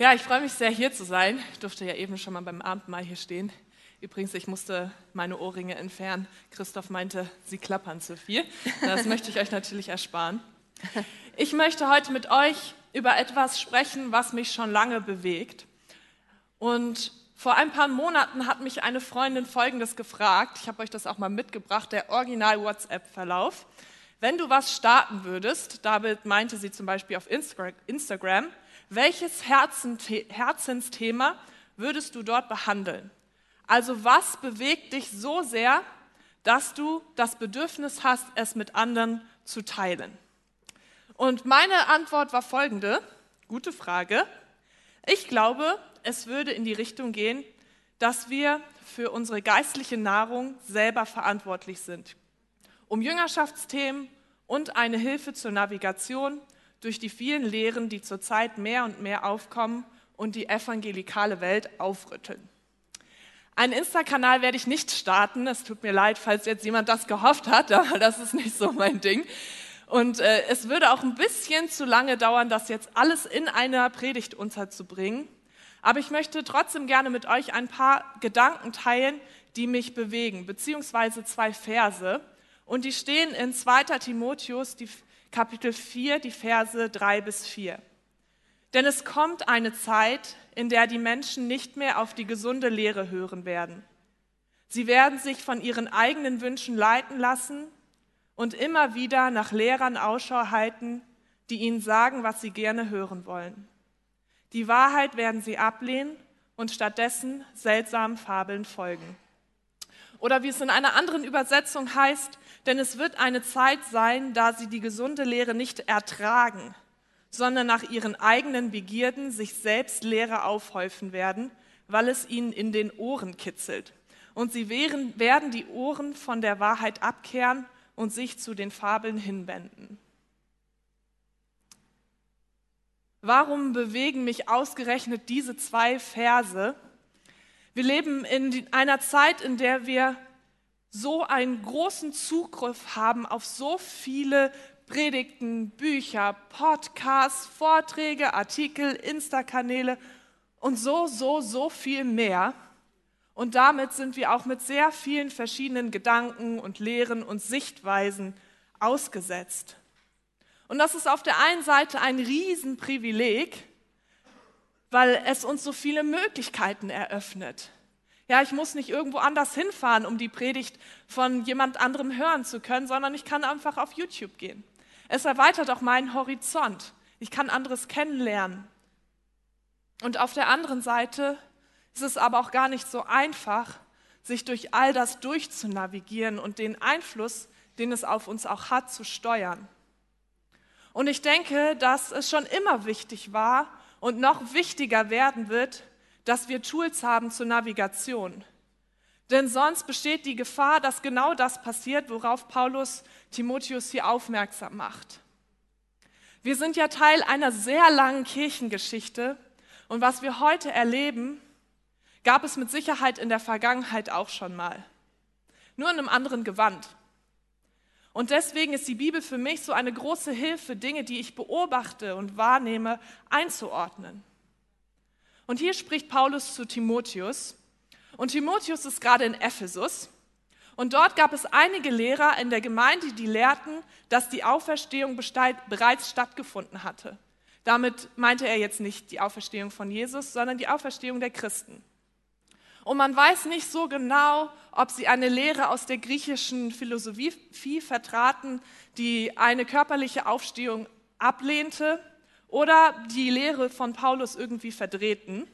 Ja, ich freue mich sehr, hier zu sein. Ich durfte ja eben schon mal beim Abendmahl hier stehen. Übrigens, ich musste meine Ohrringe entfernen. Christoph meinte, sie klappern zu viel. Das möchte ich euch natürlich ersparen. Ich möchte heute mit euch über etwas sprechen, was mich schon lange bewegt. Und vor ein paar Monaten hat mich eine Freundin Folgendes gefragt. Ich habe euch das auch mal mitgebracht, der Original-WhatsApp-Verlauf. Wenn du was starten würdest, damit meinte sie zum Beispiel auf Instagram, welches Herzensthema würdest du dort behandeln? Also was bewegt dich so sehr, dass du das Bedürfnis hast, es mit anderen zu teilen? Und meine Antwort war folgende, gute Frage. Ich glaube, es würde in die Richtung gehen, dass wir für unsere geistliche Nahrung selber verantwortlich sind. Um Jüngerschaftsthemen und eine Hilfe zur Navigation durch die vielen Lehren, die zurzeit mehr und mehr aufkommen und die evangelikale Welt aufrütteln. Einen Insta-Kanal werde ich nicht starten. Es tut mir leid, falls jetzt jemand das gehofft hat, aber das ist nicht so mein Ding. Und äh, es würde auch ein bisschen zu lange dauern, das jetzt alles in einer Predigt unterzubringen. Aber ich möchte trotzdem gerne mit euch ein paar Gedanken teilen, die mich bewegen, beziehungsweise zwei Verse. Und die stehen in 2. Timotheus, die Kapitel 4, die Verse 3 bis 4. Denn es kommt eine Zeit, in der die Menschen nicht mehr auf die gesunde Lehre hören werden. Sie werden sich von ihren eigenen Wünschen leiten lassen und immer wieder nach Lehrern Ausschau halten, die ihnen sagen, was sie gerne hören wollen. Die Wahrheit werden sie ablehnen und stattdessen seltsamen Fabeln folgen. Oder wie es in einer anderen Übersetzung heißt, denn es wird eine Zeit sein, da sie die gesunde Lehre nicht ertragen, sondern nach ihren eigenen Begierden sich selbst Lehre aufhäufen werden, weil es ihnen in den Ohren kitzelt. Und sie werden die Ohren von der Wahrheit abkehren und sich zu den Fabeln hinwenden. Warum bewegen mich ausgerechnet diese zwei Verse? Wir leben in einer Zeit, in der wir so einen großen Zugriff haben auf so viele Predigten, Bücher, Podcasts, Vorträge, Artikel, Insta-Kanäle und so, so, so viel mehr. Und damit sind wir auch mit sehr vielen verschiedenen Gedanken und Lehren und Sichtweisen ausgesetzt. Und das ist auf der einen Seite ein Riesenprivileg, weil es uns so viele Möglichkeiten eröffnet. Ja, ich muss nicht irgendwo anders hinfahren, um die Predigt von jemand anderem hören zu können, sondern ich kann einfach auf YouTube gehen. Es erweitert auch meinen Horizont. Ich kann anderes kennenlernen. Und auf der anderen Seite ist es aber auch gar nicht so einfach, sich durch all das durchzunavigieren und den Einfluss, den es auf uns auch hat, zu steuern. Und ich denke, dass es schon immer wichtig war und noch wichtiger werden wird, dass wir Tools haben zur Navigation. Denn sonst besteht die Gefahr, dass genau das passiert, worauf Paulus Timotheus hier aufmerksam macht. Wir sind ja Teil einer sehr langen Kirchengeschichte und was wir heute erleben, gab es mit Sicherheit in der Vergangenheit auch schon mal. Nur in einem anderen Gewand. Und deswegen ist die Bibel für mich so eine große Hilfe, Dinge, die ich beobachte und wahrnehme, einzuordnen. Und hier spricht Paulus zu Timotheus. Und Timotheus ist gerade in Ephesus. Und dort gab es einige Lehrer in der Gemeinde, die lehrten, dass die Auferstehung bereits stattgefunden hatte. Damit meinte er jetzt nicht die Auferstehung von Jesus, sondern die Auferstehung der Christen. Und man weiß nicht so genau, ob sie eine Lehre aus der griechischen Philosophie vertraten, die eine körperliche Aufstehung ablehnte oder die Lehre von Paulus irgendwie verdrehten.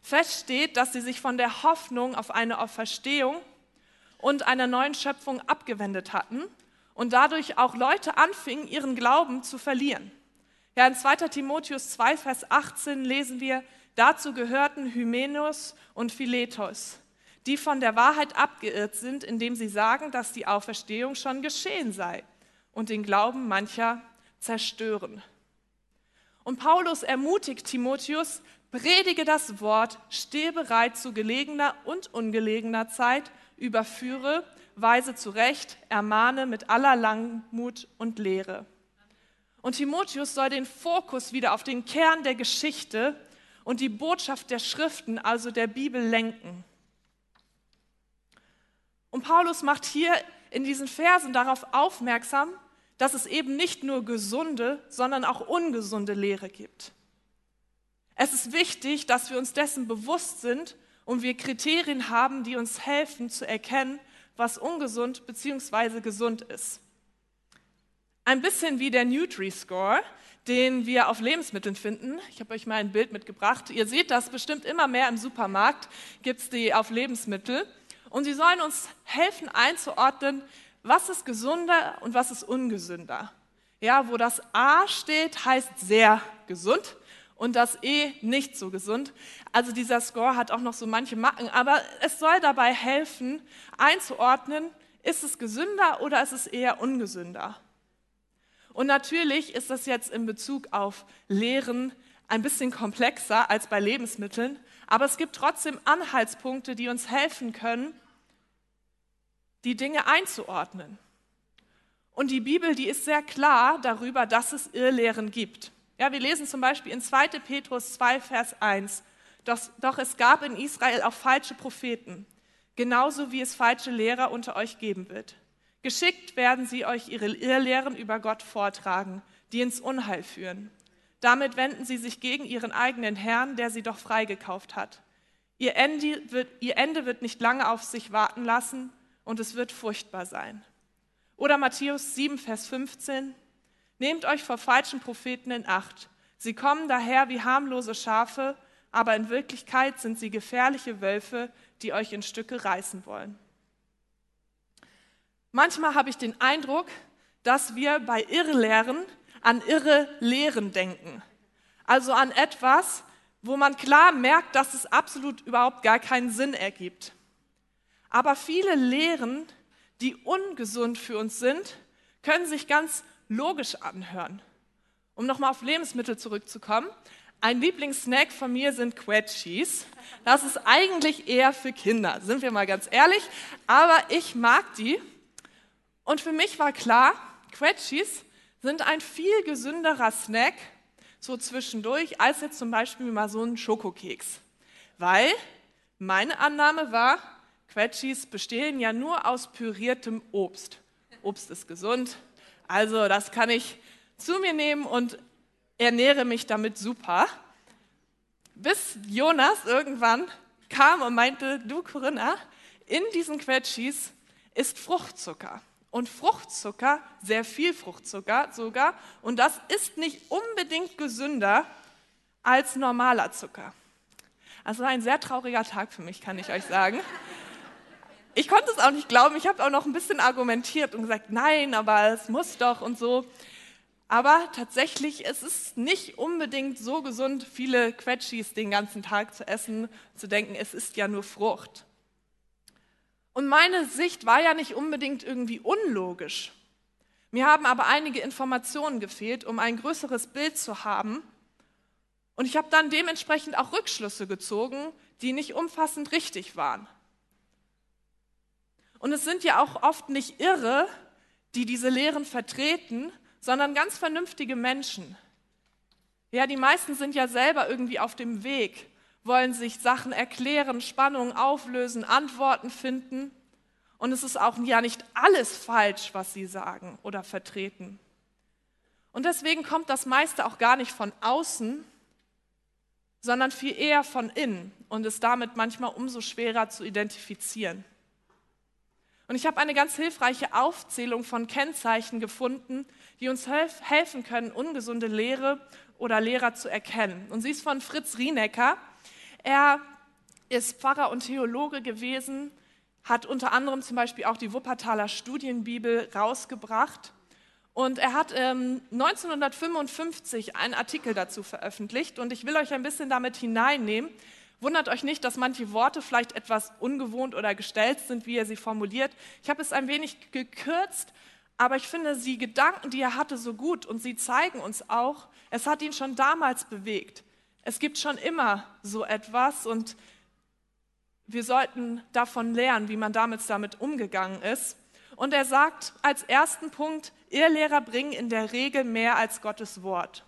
Fest steht, dass sie sich von der Hoffnung auf eine Auferstehung und einer neuen Schöpfung abgewendet hatten und dadurch auch Leute anfingen, ihren Glauben zu verlieren. Ja, in 2. Timotheus 2, Vers 18 lesen wir, dazu gehörten Hymenus und Philetos, die von der Wahrheit abgeirrt sind, indem sie sagen, dass die Auferstehung schon geschehen sei und den Glauben mancher zerstören. Und Paulus ermutigt Timotheus, predige das Wort, stehe bereit zu gelegener und ungelegener Zeit, überführe, weise zurecht, ermahne mit aller Langmut und Lehre. Und Timotheus soll den Fokus wieder auf den Kern der Geschichte und die Botschaft der Schriften, also der Bibel, lenken. Und Paulus macht hier in diesen Versen darauf aufmerksam, dass es eben nicht nur gesunde, sondern auch ungesunde Lehre gibt. Es ist wichtig, dass wir uns dessen bewusst sind und wir Kriterien haben, die uns helfen zu erkennen, was ungesund bzw. gesund ist. Ein bisschen wie der Nutri-Score, den wir auf Lebensmitteln finden. Ich habe euch mal ein Bild mitgebracht. Ihr seht das bestimmt immer mehr im Supermarkt, gibt es die auf Lebensmittel. Und sie sollen uns helfen einzuordnen, was ist gesunder und was ist ungesünder. Ja, wo das A steht, heißt sehr gesund und das E nicht so gesund. Also dieser Score hat auch noch so manche Macken, aber es soll dabei helfen, einzuordnen, ist es gesünder oder ist es eher ungesünder. Und natürlich ist das jetzt in Bezug auf Lehren ein bisschen komplexer als bei Lebensmitteln, aber es gibt trotzdem Anhaltspunkte, die uns helfen können, die Dinge einzuordnen. Und die Bibel, die ist sehr klar darüber, dass es Irrlehren gibt. Ja, wir lesen zum Beispiel in 2. Petrus 2, Vers 1, doch, doch es gab in Israel auch falsche Propheten, genauso wie es falsche Lehrer unter euch geben wird. Geschickt werden sie euch ihre Irrlehren über Gott vortragen, die ins Unheil führen. Damit wenden sie sich gegen ihren eigenen Herrn, der sie doch freigekauft hat. Ihr Ende, wird, ihr Ende wird nicht lange auf sich warten lassen und es wird furchtbar sein. Oder Matthäus 7, Vers 15. Nehmt euch vor falschen Propheten in Acht. Sie kommen daher wie harmlose Schafe, aber in Wirklichkeit sind sie gefährliche Wölfe, die euch in Stücke reißen wollen. Manchmal habe ich den Eindruck, dass wir bei Irrlehren an irre Lehren denken. Also an etwas, wo man klar merkt, dass es absolut überhaupt gar keinen Sinn ergibt. Aber viele Lehren, die ungesund für uns sind, können sich ganz logisch anhören. Um nochmal auf Lebensmittel zurückzukommen, ein Lieblingssnack von mir sind Quetschis. Das ist eigentlich eher für Kinder, sind wir mal ganz ehrlich. Aber ich mag die. Und für mich war klar, Quetschis sind ein viel gesünderer Snack, so zwischendurch, als jetzt zum Beispiel mal so ein Schokokeks. Weil meine Annahme war, Quetschis bestehen ja nur aus püriertem Obst. Obst ist gesund, also das kann ich zu mir nehmen und ernähre mich damit super. Bis Jonas irgendwann kam und meinte, du Corinna, in diesen Quetschis ist Fruchtzucker. Und Fruchtzucker, sehr viel Fruchtzucker sogar, und das ist nicht unbedingt gesünder als normaler Zucker. Also ein sehr trauriger Tag für mich, kann ich euch sagen ich konnte es auch nicht glauben. Ich habe auch noch ein bisschen argumentiert und gesagt, nein, aber es muss doch und so. Aber tatsächlich, es ist nicht unbedingt so gesund, viele Quetschis den ganzen Tag zu essen, zu denken, es ist ja nur Frucht. Und meine Sicht war ja nicht unbedingt irgendwie unlogisch. Mir haben aber einige Informationen gefehlt, um ein größeres Bild zu haben. Und ich habe dann dementsprechend auch Rückschlüsse gezogen, die nicht umfassend richtig waren. Und es sind ja auch oft nicht Irre, die diese Lehren vertreten, sondern ganz vernünftige Menschen. Ja, die meisten sind ja selber irgendwie auf dem Weg, wollen sich Sachen erklären, Spannungen auflösen, Antworten finden. Und es ist auch ja nicht alles falsch, was sie sagen oder vertreten. Und deswegen kommt das meiste auch gar nicht von außen, sondern viel eher von innen und ist damit manchmal umso schwerer zu identifizieren. Und ich habe eine ganz hilfreiche Aufzählung von Kennzeichen gefunden, die uns helfen können, ungesunde Lehre oder Lehrer zu erkennen. Und sie ist von Fritz Rienecker. Er ist Pfarrer und Theologe gewesen, hat unter anderem zum Beispiel auch die Wuppertaler Studienbibel rausgebracht. Und er hat ähm, 1955 einen Artikel dazu veröffentlicht. Und ich will euch ein bisschen damit hineinnehmen, Wundert euch nicht, dass manche Worte vielleicht etwas ungewohnt oder gestellt sind, wie er sie formuliert. Ich habe es ein wenig gekürzt, aber ich finde die Gedanken, die er hatte, so gut und sie zeigen uns auch, es hat ihn schon damals bewegt. Es gibt schon immer so etwas und wir sollten davon lernen, wie man damals damit umgegangen ist. Und er sagt als ersten Punkt, Irrlehrer bringen in der Regel mehr als Gottes Wort.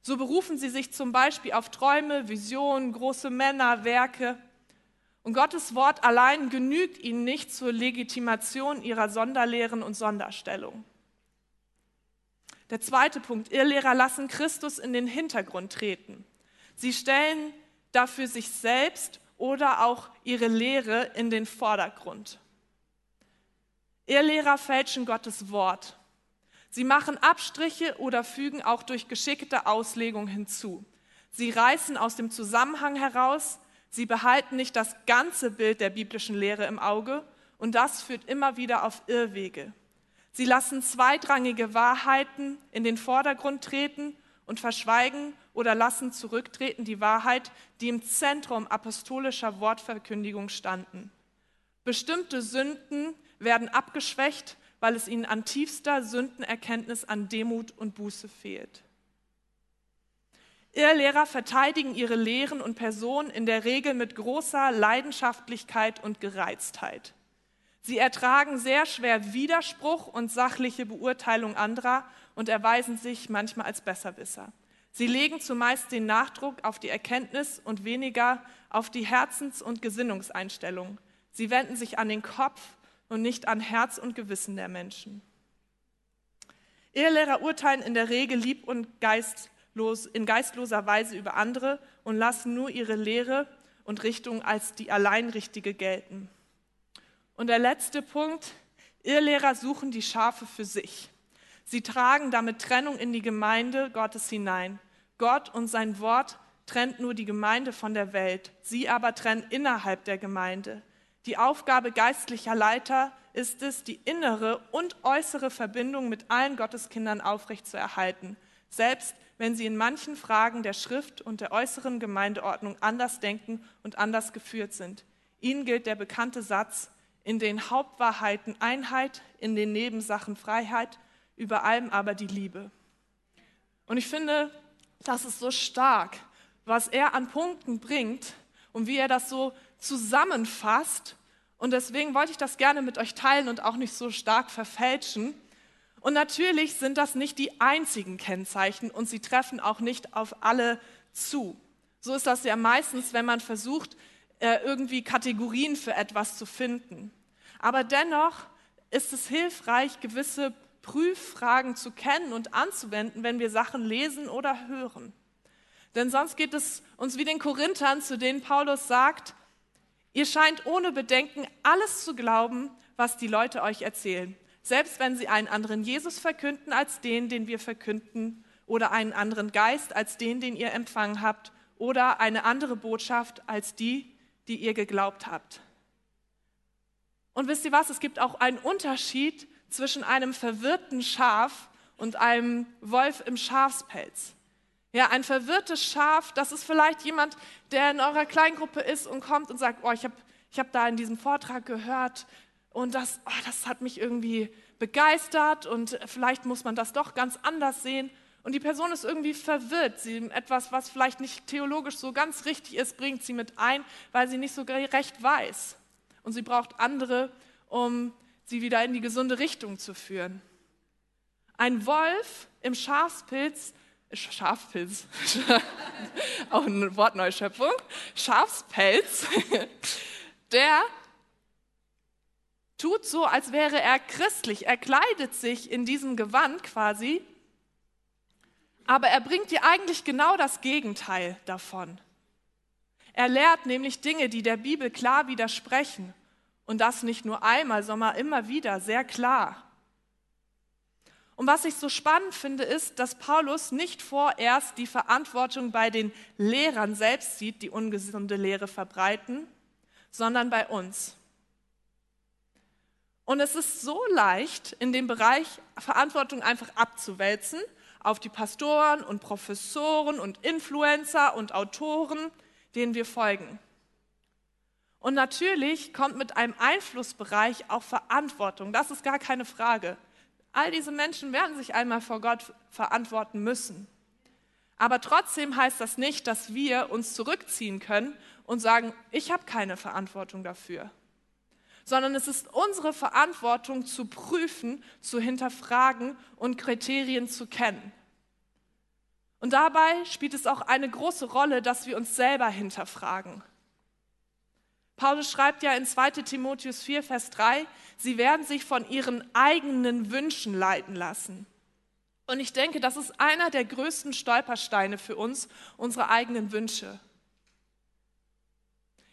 So berufen sie sich zum Beispiel auf Träume, Visionen, große Männer, Werke. Und Gottes Wort allein genügt ihnen nicht zur Legitimation ihrer Sonderlehren und Sonderstellung. Der zweite Punkt, Irrlehrer lassen Christus in den Hintergrund treten. Sie stellen dafür sich selbst oder auch ihre Lehre in den Vordergrund. Irrlehrer fälschen Gottes Wort. Sie machen Abstriche oder fügen auch durch geschickte Auslegung hinzu. Sie reißen aus dem Zusammenhang heraus, sie behalten nicht das ganze Bild der biblischen Lehre im Auge und das führt immer wieder auf Irrwege. Sie lassen zweitrangige Wahrheiten in den Vordergrund treten und verschweigen oder lassen zurücktreten die Wahrheit, die im Zentrum apostolischer Wortverkündigung standen. Bestimmte Sünden werden abgeschwächt, weil es ihnen an tiefster Sündenerkenntnis, an Demut und Buße fehlt. Irrlehrer verteidigen ihre Lehren und Personen in der Regel mit großer Leidenschaftlichkeit und Gereiztheit. Sie ertragen sehr schwer Widerspruch und sachliche Beurteilung anderer und erweisen sich manchmal als Besserwisser. Sie legen zumeist den Nachdruck auf die Erkenntnis und weniger auf die Herzens- und Gesinnungseinstellung. Sie wenden sich an den Kopf und nicht an Herz und Gewissen der Menschen. Ehelehrer urteilen in der Regel lieb und geistlos, in geistloser Weise über andere und lassen nur ihre Lehre und Richtung als die allein richtige gelten. Und der letzte Punkt, Irrlehrer suchen die Schafe für sich. Sie tragen damit Trennung in die Gemeinde Gottes hinein. Gott und sein Wort trennt nur die Gemeinde von der Welt. Sie aber trennen innerhalb der Gemeinde. Die Aufgabe geistlicher Leiter ist es, die innere und äußere Verbindung mit allen Gotteskindern aufrechtzuerhalten, selbst wenn sie in manchen Fragen der Schrift und der äußeren Gemeindeordnung anders denken und anders geführt sind. Ihnen gilt der bekannte Satz, in den Hauptwahrheiten Einheit, in den Nebensachen Freiheit, über allem aber die Liebe. Und ich finde, das ist so stark, was er an Punkten bringt und wie er das so zusammenfasst. Und deswegen wollte ich das gerne mit euch teilen und auch nicht so stark verfälschen. Und natürlich sind das nicht die einzigen Kennzeichen und sie treffen auch nicht auf alle zu. So ist das ja meistens, wenn man versucht, äh, irgendwie Kategorien für etwas zu finden. Aber dennoch ist es hilfreich, gewisse Prüffragen zu kennen und anzuwenden, wenn wir Sachen lesen oder hören. Denn sonst geht es uns wie den Korinthern, zu denen Paulus sagt, ihr scheint ohne Bedenken alles zu glauben, was die Leute euch erzählen, selbst wenn sie einen anderen Jesus verkünden als den, den wir verkünden, oder einen anderen Geist als den, den ihr empfangen habt, oder eine andere Botschaft als die, die ihr geglaubt habt. Und wisst ihr was, es gibt auch einen Unterschied zwischen einem verwirrten Schaf und einem Wolf im Schafspelz. Ja, ein verwirrtes Schaf, das ist vielleicht jemand, der in eurer Kleingruppe ist und kommt und sagt, oh, ich habe ich hab da in diesem Vortrag gehört und das, oh, das hat mich irgendwie begeistert und vielleicht muss man das doch ganz anders sehen. Und die Person ist irgendwie verwirrt. Sie etwas, was vielleicht nicht theologisch so ganz richtig ist, bringt sie mit ein, weil sie nicht so recht weiß. Und sie braucht andere, um sie wieder in die gesunde Richtung zu führen. Ein Wolf im Schafspilz, Schafpilz, auch eine Wortneuschöpfung, Schafspelz, der tut so, als wäre er christlich. Er kleidet sich in diesem Gewand quasi, aber er bringt dir eigentlich genau das Gegenteil davon. Er lehrt nämlich Dinge, die der Bibel klar widersprechen. Und das nicht nur einmal, sondern immer wieder, sehr klar. Und was ich so spannend finde, ist, dass Paulus nicht vorerst die Verantwortung bei den Lehrern selbst sieht, die ungesunde Lehre verbreiten, sondern bei uns. Und es ist so leicht, in dem Bereich Verantwortung einfach abzuwälzen auf die Pastoren und Professoren und Influencer und Autoren, denen wir folgen. Und natürlich kommt mit einem Einflussbereich auch Verantwortung. Das ist gar keine Frage. All diese Menschen werden sich einmal vor Gott verantworten müssen. Aber trotzdem heißt das nicht, dass wir uns zurückziehen können und sagen, ich habe keine Verantwortung dafür. Sondern es ist unsere Verantwortung zu prüfen, zu hinterfragen und Kriterien zu kennen. Und dabei spielt es auch eine große Rolle, dass wir uns selber hinterfragen. Paulus schreibt ja in 2 Timotheus 4, Vers 3, sie werden sich von ihren eigenen Wünschen leiten lassen. Und ich denke, das ist einer der größten Stolpersteine für uns, unsere eigenen Wünsche.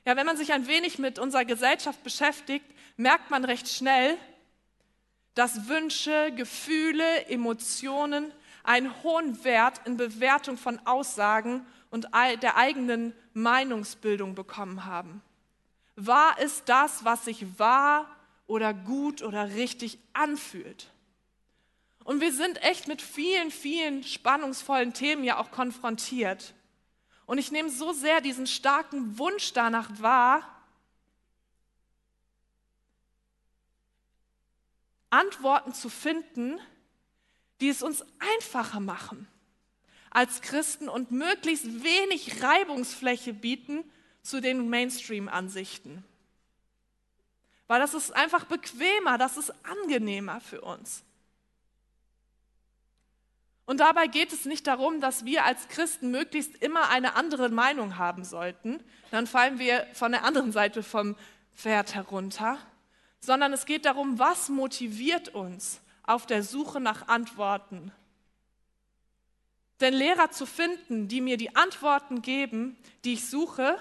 Ja, wenn man sich ein wenig mit unserer Gesellschaft beschäftigt, merkt man recht schnell, dass Wünsche, Gefühle, Emotionen einen hohen Wert in Bewertung von Aussagen und der eigenen Meinungsbildung bekommen haben. Wahr ist das, was sich wahr oder gut oder richtig anfühlt. Und wir sind echt mit vielen, vielen spannungsvollen Themen ja auch konfrontiert. Und ich nehme so sehr diesen starken Wunsch danach wahr, Antworten zu finden, die es uns einfacher machen als Christen und möglichst wenig Reibungsfläche bieten zu den Mainstream-Ansichten. Weil das ist einfach bequemer, das ist angenehmer für uns. Und dabei geht es nicht darum, dass wir als Christen möglichst immer eine andere Meinung haben sollten. Dann fallen wir von der anderen Seite vom Pferd herunter. Sondern es geht darum, was motiviert uns auf der Suche nach Antworten. Denn Lehrer zu finden, die mir die Antworten geben, die ich suche,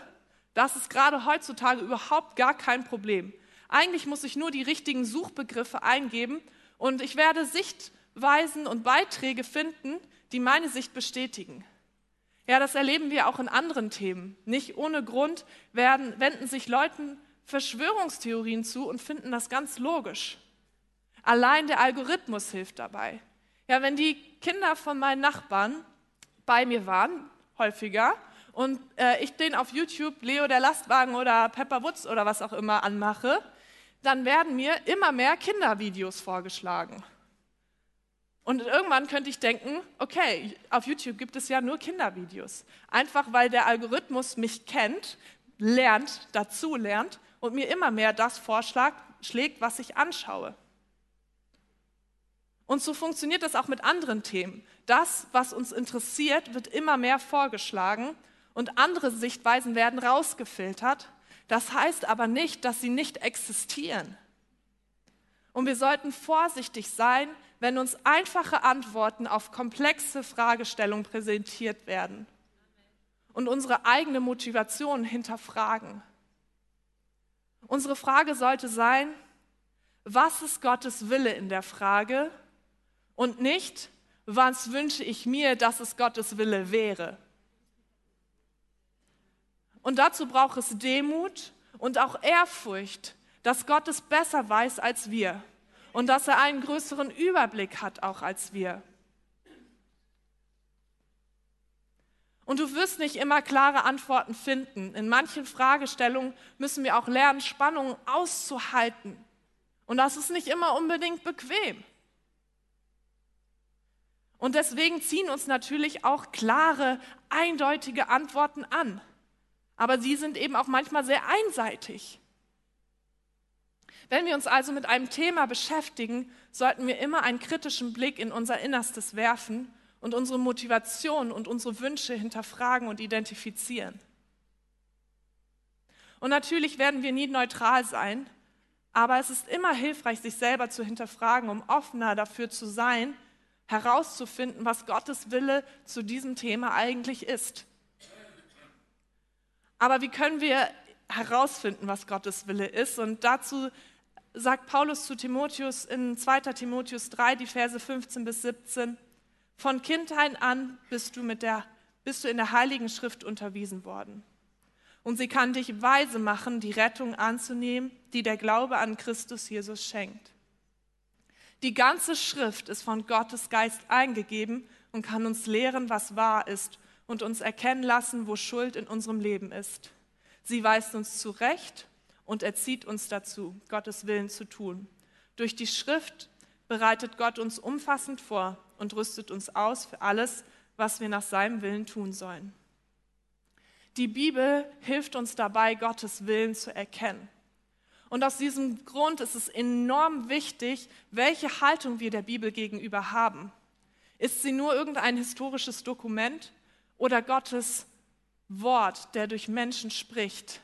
das ist gerade heutzutage überhaupt gar kein Problem. Eigentlich muss ich nur die richtigen Suchbegriffe eingeben und ich werde Sicht Weisen und Beiträge finden, die meine Sicht bestätigen. Ja, das erleben wir auch in anderen Themen. Nicht ohne Grund werden, wenden sich Leuten Verschwörungstheorien zu und finden das ganz logisch. Allein der Algorithmus hilft dabei. Ja, wenn die Kinder von meinen Nachbarn bei mir waren, häufiger, und äh, ich den auf YouTube Leo der Lastwagen oder Pepper Woods oder was auch immer anmache, dann werden mir immer mehr Kindervideos vorgeschlagen. Und irgendwann könnte ich denken, okay, auf YouTube gibt es ja nur Kindervideos. Einfach weil der Algorithmus mich kennt, lernt, dazu lernt und mir immer mehr das vorschlägt, was ich anschaue. Und so funktioniert das auch mit anderen Themen. Das, was uns interessiert, wird immer mehr vorgeschlagen und andere Sichtweisen werden rausgefiltert. Das heißt aber nicht, dass sie nicht existieren. Und wir sollten vorsichtig sein, wenn uns einfache Antworten auf komplexe Fragestellungen präsentiert werden und unsere eigene Motivation hinterfragen. Unsere Frage sollte sein, was ist Gottes Wille in der Frage und nicht, was wünsche ich mir, dass es Gottes Wille wäre. Und dazu braucht es Demut und auch Ehrfurcht, dass Gott es besser weiß als wir und dass er einen größeren Überblick hat auch als wir. Und du wirst nicht immer klare Antworten finden. In manchen Fragestellungen müssen wir auch lernen, Spannungen auszuhalten. Und das ist nicht immer unbedingt bequem. Und deswegen ziehen uns natürlich auch klare, eindeutige Antworten an. Aber sie sind eben auch manchmal sehr einseitig. Wenn wir uns also mit einem Thema beschäftigen, sollten wir immer einen kritischen Blick in unser Innerstes werfen und unsere Motivation und unsere Wünsche hinterfragen und identifizieren. Und natürlich werden wir nie neutral sein, aber es ist immer hilfreich, sich selber zu hinterfragen, um offener dafür zu sein, herauszufinden, was Gottes Wille zu diesem Thema eigentlich ist. Aber wie können wir herausfinden, was Gottes Wille ist? Und dazu sagt Paulus zu Timotheus in 2. Timotheus 3, die Verse 15 bis 17, von Kindheit an bist du, mit der, bist du in der Heiligen Schrift unterwiesen worden. Und sie kann dich weise machen, die Rettung anzunehmen, die der Glaube an Christus Jesus schenkt. Die ganze Schrift ist von Gottes Geist eingegeben und kann uns lehren, was wahr ist und uns erkennen lassen, wo Schuld in unserem Leben ist. Sie weist uns zurecht und erzieht uns dazu, Gottes Willen zu tun. Durch die Schrift bereitet Gott uns umfassend vor und rüstet uns aus für alles, was wir nach seinem Willen tun sollen. Die Bibel hilft uns dabei, Gottes Willen zu erkennen. Und aus diesem Grund ist es enorm wichtig, welche Haltung wir der Bibel gegenüber haben. Ist sie nur irgendein historisches Dokument oder Gottes Wort, der durch Menschen spricht?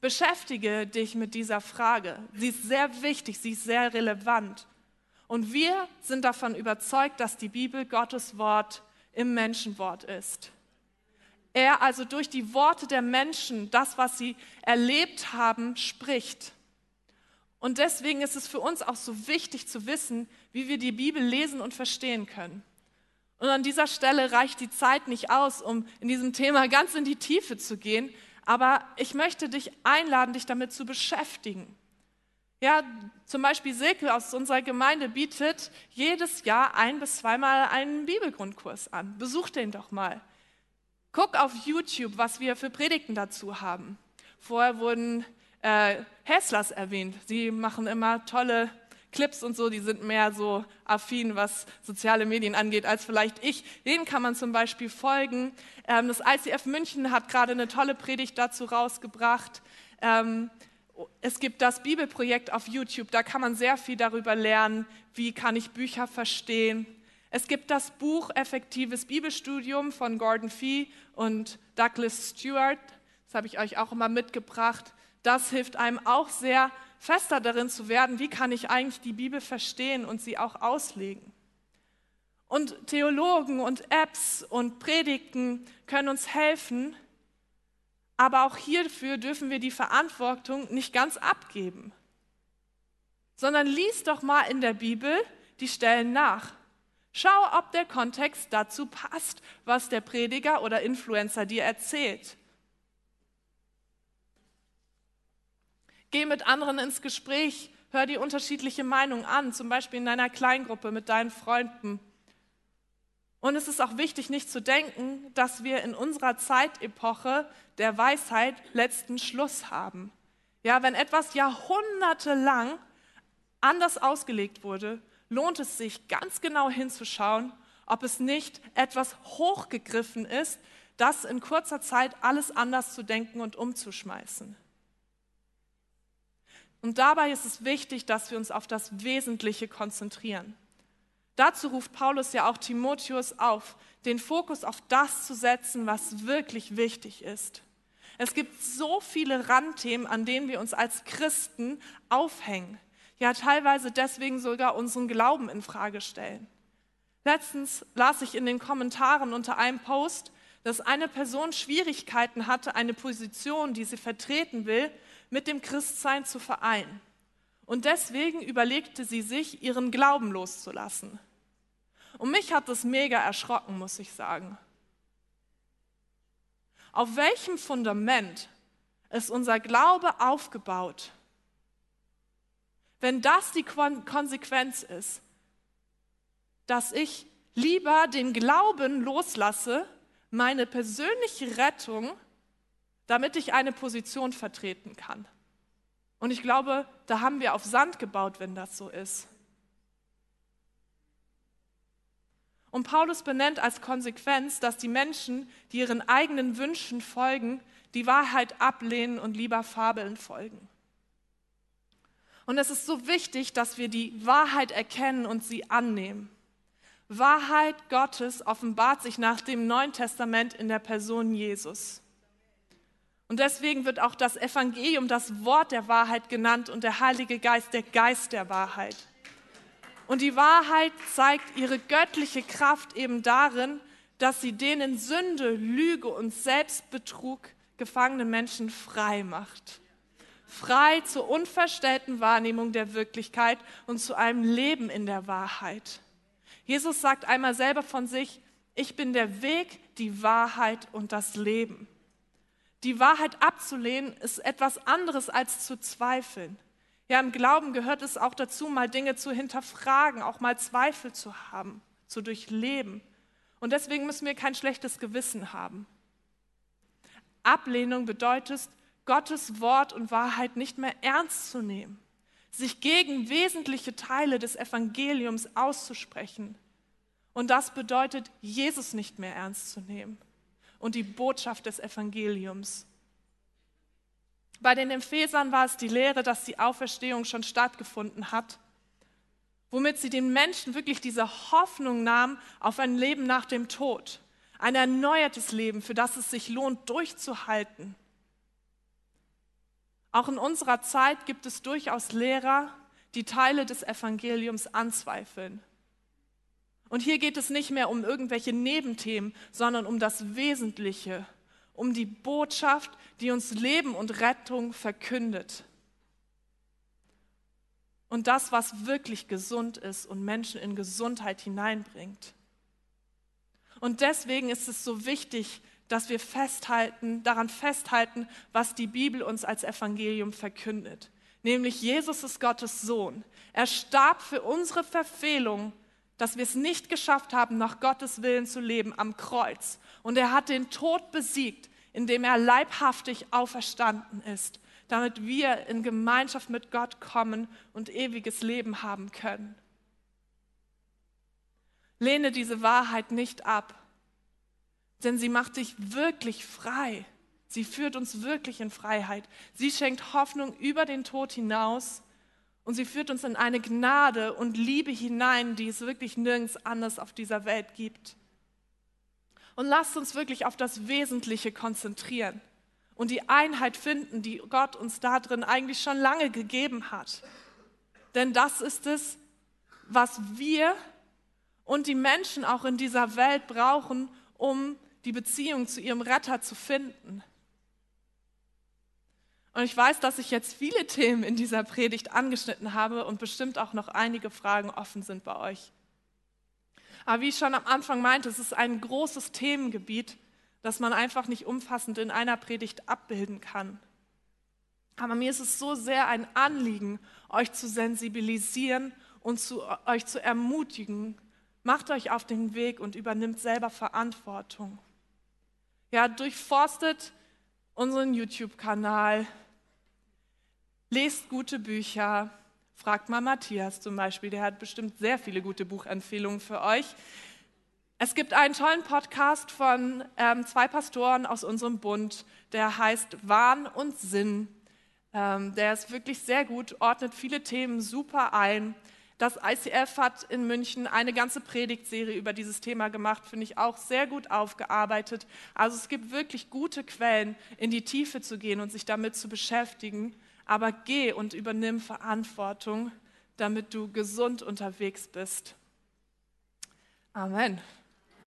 Beschäftige dich mit dieser Frage. Sie ist sehr wichtig, sie ist sehr relevant. Und wir sind davon überzeugt, dass die Bibel Gottes Wort im Menschenwort ist. Er also durch die Worte der Menschen, das, was sie erlebt haben, spricht. Und deswegen ist es für uns auch so wichtig zu wissen, wie wir die Bibel lesen und verstehen können. Und an dieser Stelle reicht die Zeit nicht aus, um in diesem Thema ganz in die Tiefe zu gehen. Aber ich möchte dich einladen, dich damit zu beschäftigen. Ja, zum Beispiel Silke aus unserer Gemeinde bietet jedes Jahr ein bis zweimal einen Bibelgrundkurs an. Besuch den doch mal. Guck auf YouTube, was wir für Predigten dazu haben. Vorher wurden äh, Häslers erwähnt. Sie machen immer tolle Clips und so, die sind mehr so affin, was soziale Medien angeht, als vielleicht ich. Denen kann man zum Beispiel folgen. Ähm, das ICF München hat gerade eine tolle Predigt dazu rausgebracht. Ähm, es gibt das Bibelprojekt auf YouTube, da kann man sehr viel darüber lernen, wie kann ich Bücher verstehen. Es gibt das Buch Effektives Bibelstudium von Gordon Fee und Douglas Stewart. Das habe ich euch auch immer mitgebracht. Das hilft einem auch sehr, fester darin zu werden, wie kann ich eigentlich die Bibel verstehen und sie auch auslegen. Und Theologen und Apps und Predigten können uns helfen, aber auch hierfür dürfen wir die Verantwortung nicht ganz abgeben, sondern lies doch mal in der Bibel die Stellen nach. Schau, ob der Kontext dazu passt, was der Prediger oder Influencer dir erzählt. Geh mit anderen ins Gespräch, hör die unterschiedliche Meinung an, zum Beispiel in deiner Kleingruppe mit deinen Freunden. Und es ist auch wichtig, nicht zu denken, dass wir in unserer Zeitepoche der Weisheit letzten Schluss haben. Ja, wenn etwas jahrhundertelang anders ausgelegt wurde, lohnt es sich ganz genau hinzuschauen, ob es nicht etwas hochgegriffen ist, das in kurzer Zeit alles anders zu denken und umzuschmeißen. Und dabei ist es wichtig, dass wir uns auf das Wesentliche konzentrieren. Dazu ruft Paulus ja auch Timotheus auf, den Fokus auf das zu setzen, was wirklich wichtig ist. Es gibt so viele Randthemen, an denen wir uns als Christen aufhängen. Ja, teilweise deswegen sogar unseren Glauben in Frage stellen. Letztens las ich in den Kommentaren unter einem Post, dass eine Person Schwierigkeiten hatte, eine Position, die sie vertreten will, mit dem Christsein zu vereinen. Und deswegen überlegte sie sich, ihren Glauben loszulassen. Und mich hat das mega erschrocken, muss ich sagen. Auf welchem Fundament ist unser Glaube aufgebaut? Wenn das die Konsequenz ist, dass ich lieber den Glauben loslasse, meine persönliche Rettung damit ich eine Position vertreten kann. Und ich glaube, da haben wir auf Sand gebaut, wenn das so ist. Und Paulus benennt als Konsequenz, dass die Menschen, die ihren eigenen Wünschen folgen, die Wahrheit ablehnen und lieber Fabeln folgen. Und es ist so wichtig, dass wir die Wahrheit erkennen und sie annehmen. Wahrheit Gottes offenbart sich nach dem Neuen Testament in der Person Jesus. Und deswegen wird auch das Evangelium das Wort der Wahrheit genannt und der Heilige Geist der Geist der Wahrheit. Und die Wahrheit zeigt ihre göttliche Kraft eben darin, dass sie den in Sünde, Lüge und Selbstbetrug gefangenen Menschen frei macht. Frei zur unverstellten Wahrnehmung der Wirklichkeit und zu einem Leben in der Wahrheit. Jesus sagt einmal selber von sich, ich bin der Weg, die Wahrheit und das Leben. Die Wahrheit abzulehnen ist etwas anderes als zu zweifeln. Ja, im Glauben gehört es auch dazu, mal Dinge zu hinterfragen, auch mal Zweifel zu haben, zu durchleben. Und deswegen müssen wir kein schlechtes Gewissen haben. Ablehnung bedeutet, Gottes Wort und Wahrheit nicht mehr ernst zu nehmen, sich gegen wesentliche Teile des Evangeliums auszusprechen. Und das bedeutet, Jesus nicht mehr ernst zu nehmen und die Botschaft des Evangeliums. Bei den Ephesern war es die Lehre, dass die Auferstehung schon stattgefunden hat, womit sie den Menschen wirklich diese Hoffnung nahmen auf ein Leben nach dem Tod, ein erneuertes Leben, für das es sich lohnt, durchzuhalten. Auch in unserer Zeit gibt es durchaus Lehrer, die Teile des Evangeliums anzweifeln. Und hier geht es nicht mehr um irgendwelche Nebenthemen, sondern um das Wesentliche, um die Botschaft, die uns Leben und Rettung verkündet. Und das, was wirklich gesund ist und Menschen in Gesundheit hineinbringt. Und deswegen ist es so wichtig, dass wir festhalten, daran festhalten, was die Bibel uns als Evangelium verkündet. Nämlich Jesus ist Gottes Sohn. Er starb für unsere Verfehlung dass wir es nicht geschafft haben, nach Gottes Willen zu leben am Kreuz. Und er hat den Tod besiegt, indem er leibhaftig auferstanden ist, damit wir in Gemeinschaft mit Gott kommen und ewiges Leben haben können. Lehne diese Wahrheit nicht ab, denn sie macht dich wirklich frei. Sie führt uns wirklich in Freiheit. Sie schenkt Hoffnung über den Tod hinaus und sie führt uns in eine Gnade und Liebe hinein, die es wirklich nirgends anders auf dieser Welt gibt. Und lasst uns wirklich auf das Wesentliche konzentrieren und die Einheit finden, die Gott uns da drin eigentlich schon lange gegeben hat. Denn das ist es, was wir und die Menschen auch in dieser Welt brauchen, um die Beziehung zu ihrem Retter zu finden. Und ich weiß, dass ich jetzt viele Themen in dieser Predigt angeschnitten habe und bestimmt auch noch einige Fragen offen sind bei euch. Aber wie ich schon am Anfang meinte, es ist ein großes Themengebiet, das man einfach nicht umfassend in einer Predigt abbilden kann. Aber mir ist es so sehr ein Anliegen, euch zu sensibilisieren und zu, euch zu ermutigen. Macht euch auf den Weg und übernimmt selber Verantwortung. Ja, durchforstet unseren YouTube-Kanal, Lest gute Bücher. Fragt mal Matthias zum Beispiel, der hat bestimmt sehr viele gute Buchempfehlungen für euch. Es gibt einen tollen Podcast von ähm, zwei Pastoren aus unserem Bund, der heißt Wahn und Sinn. Ähm, der ist wirklich sehr gut, ordnet viele Themen super ein. Das ICF hat in München eine ganze Predigtserie über dieses Thema gemacht, finde ich auch sehr gut aufgearbeitet. Also es gibt wirklich gute Quellen, in die Tiefe zu gehen und sich damit zu beschäftigen aber geh und übernimm Verantwortung, damit du gesund unterwegs bist. Amen.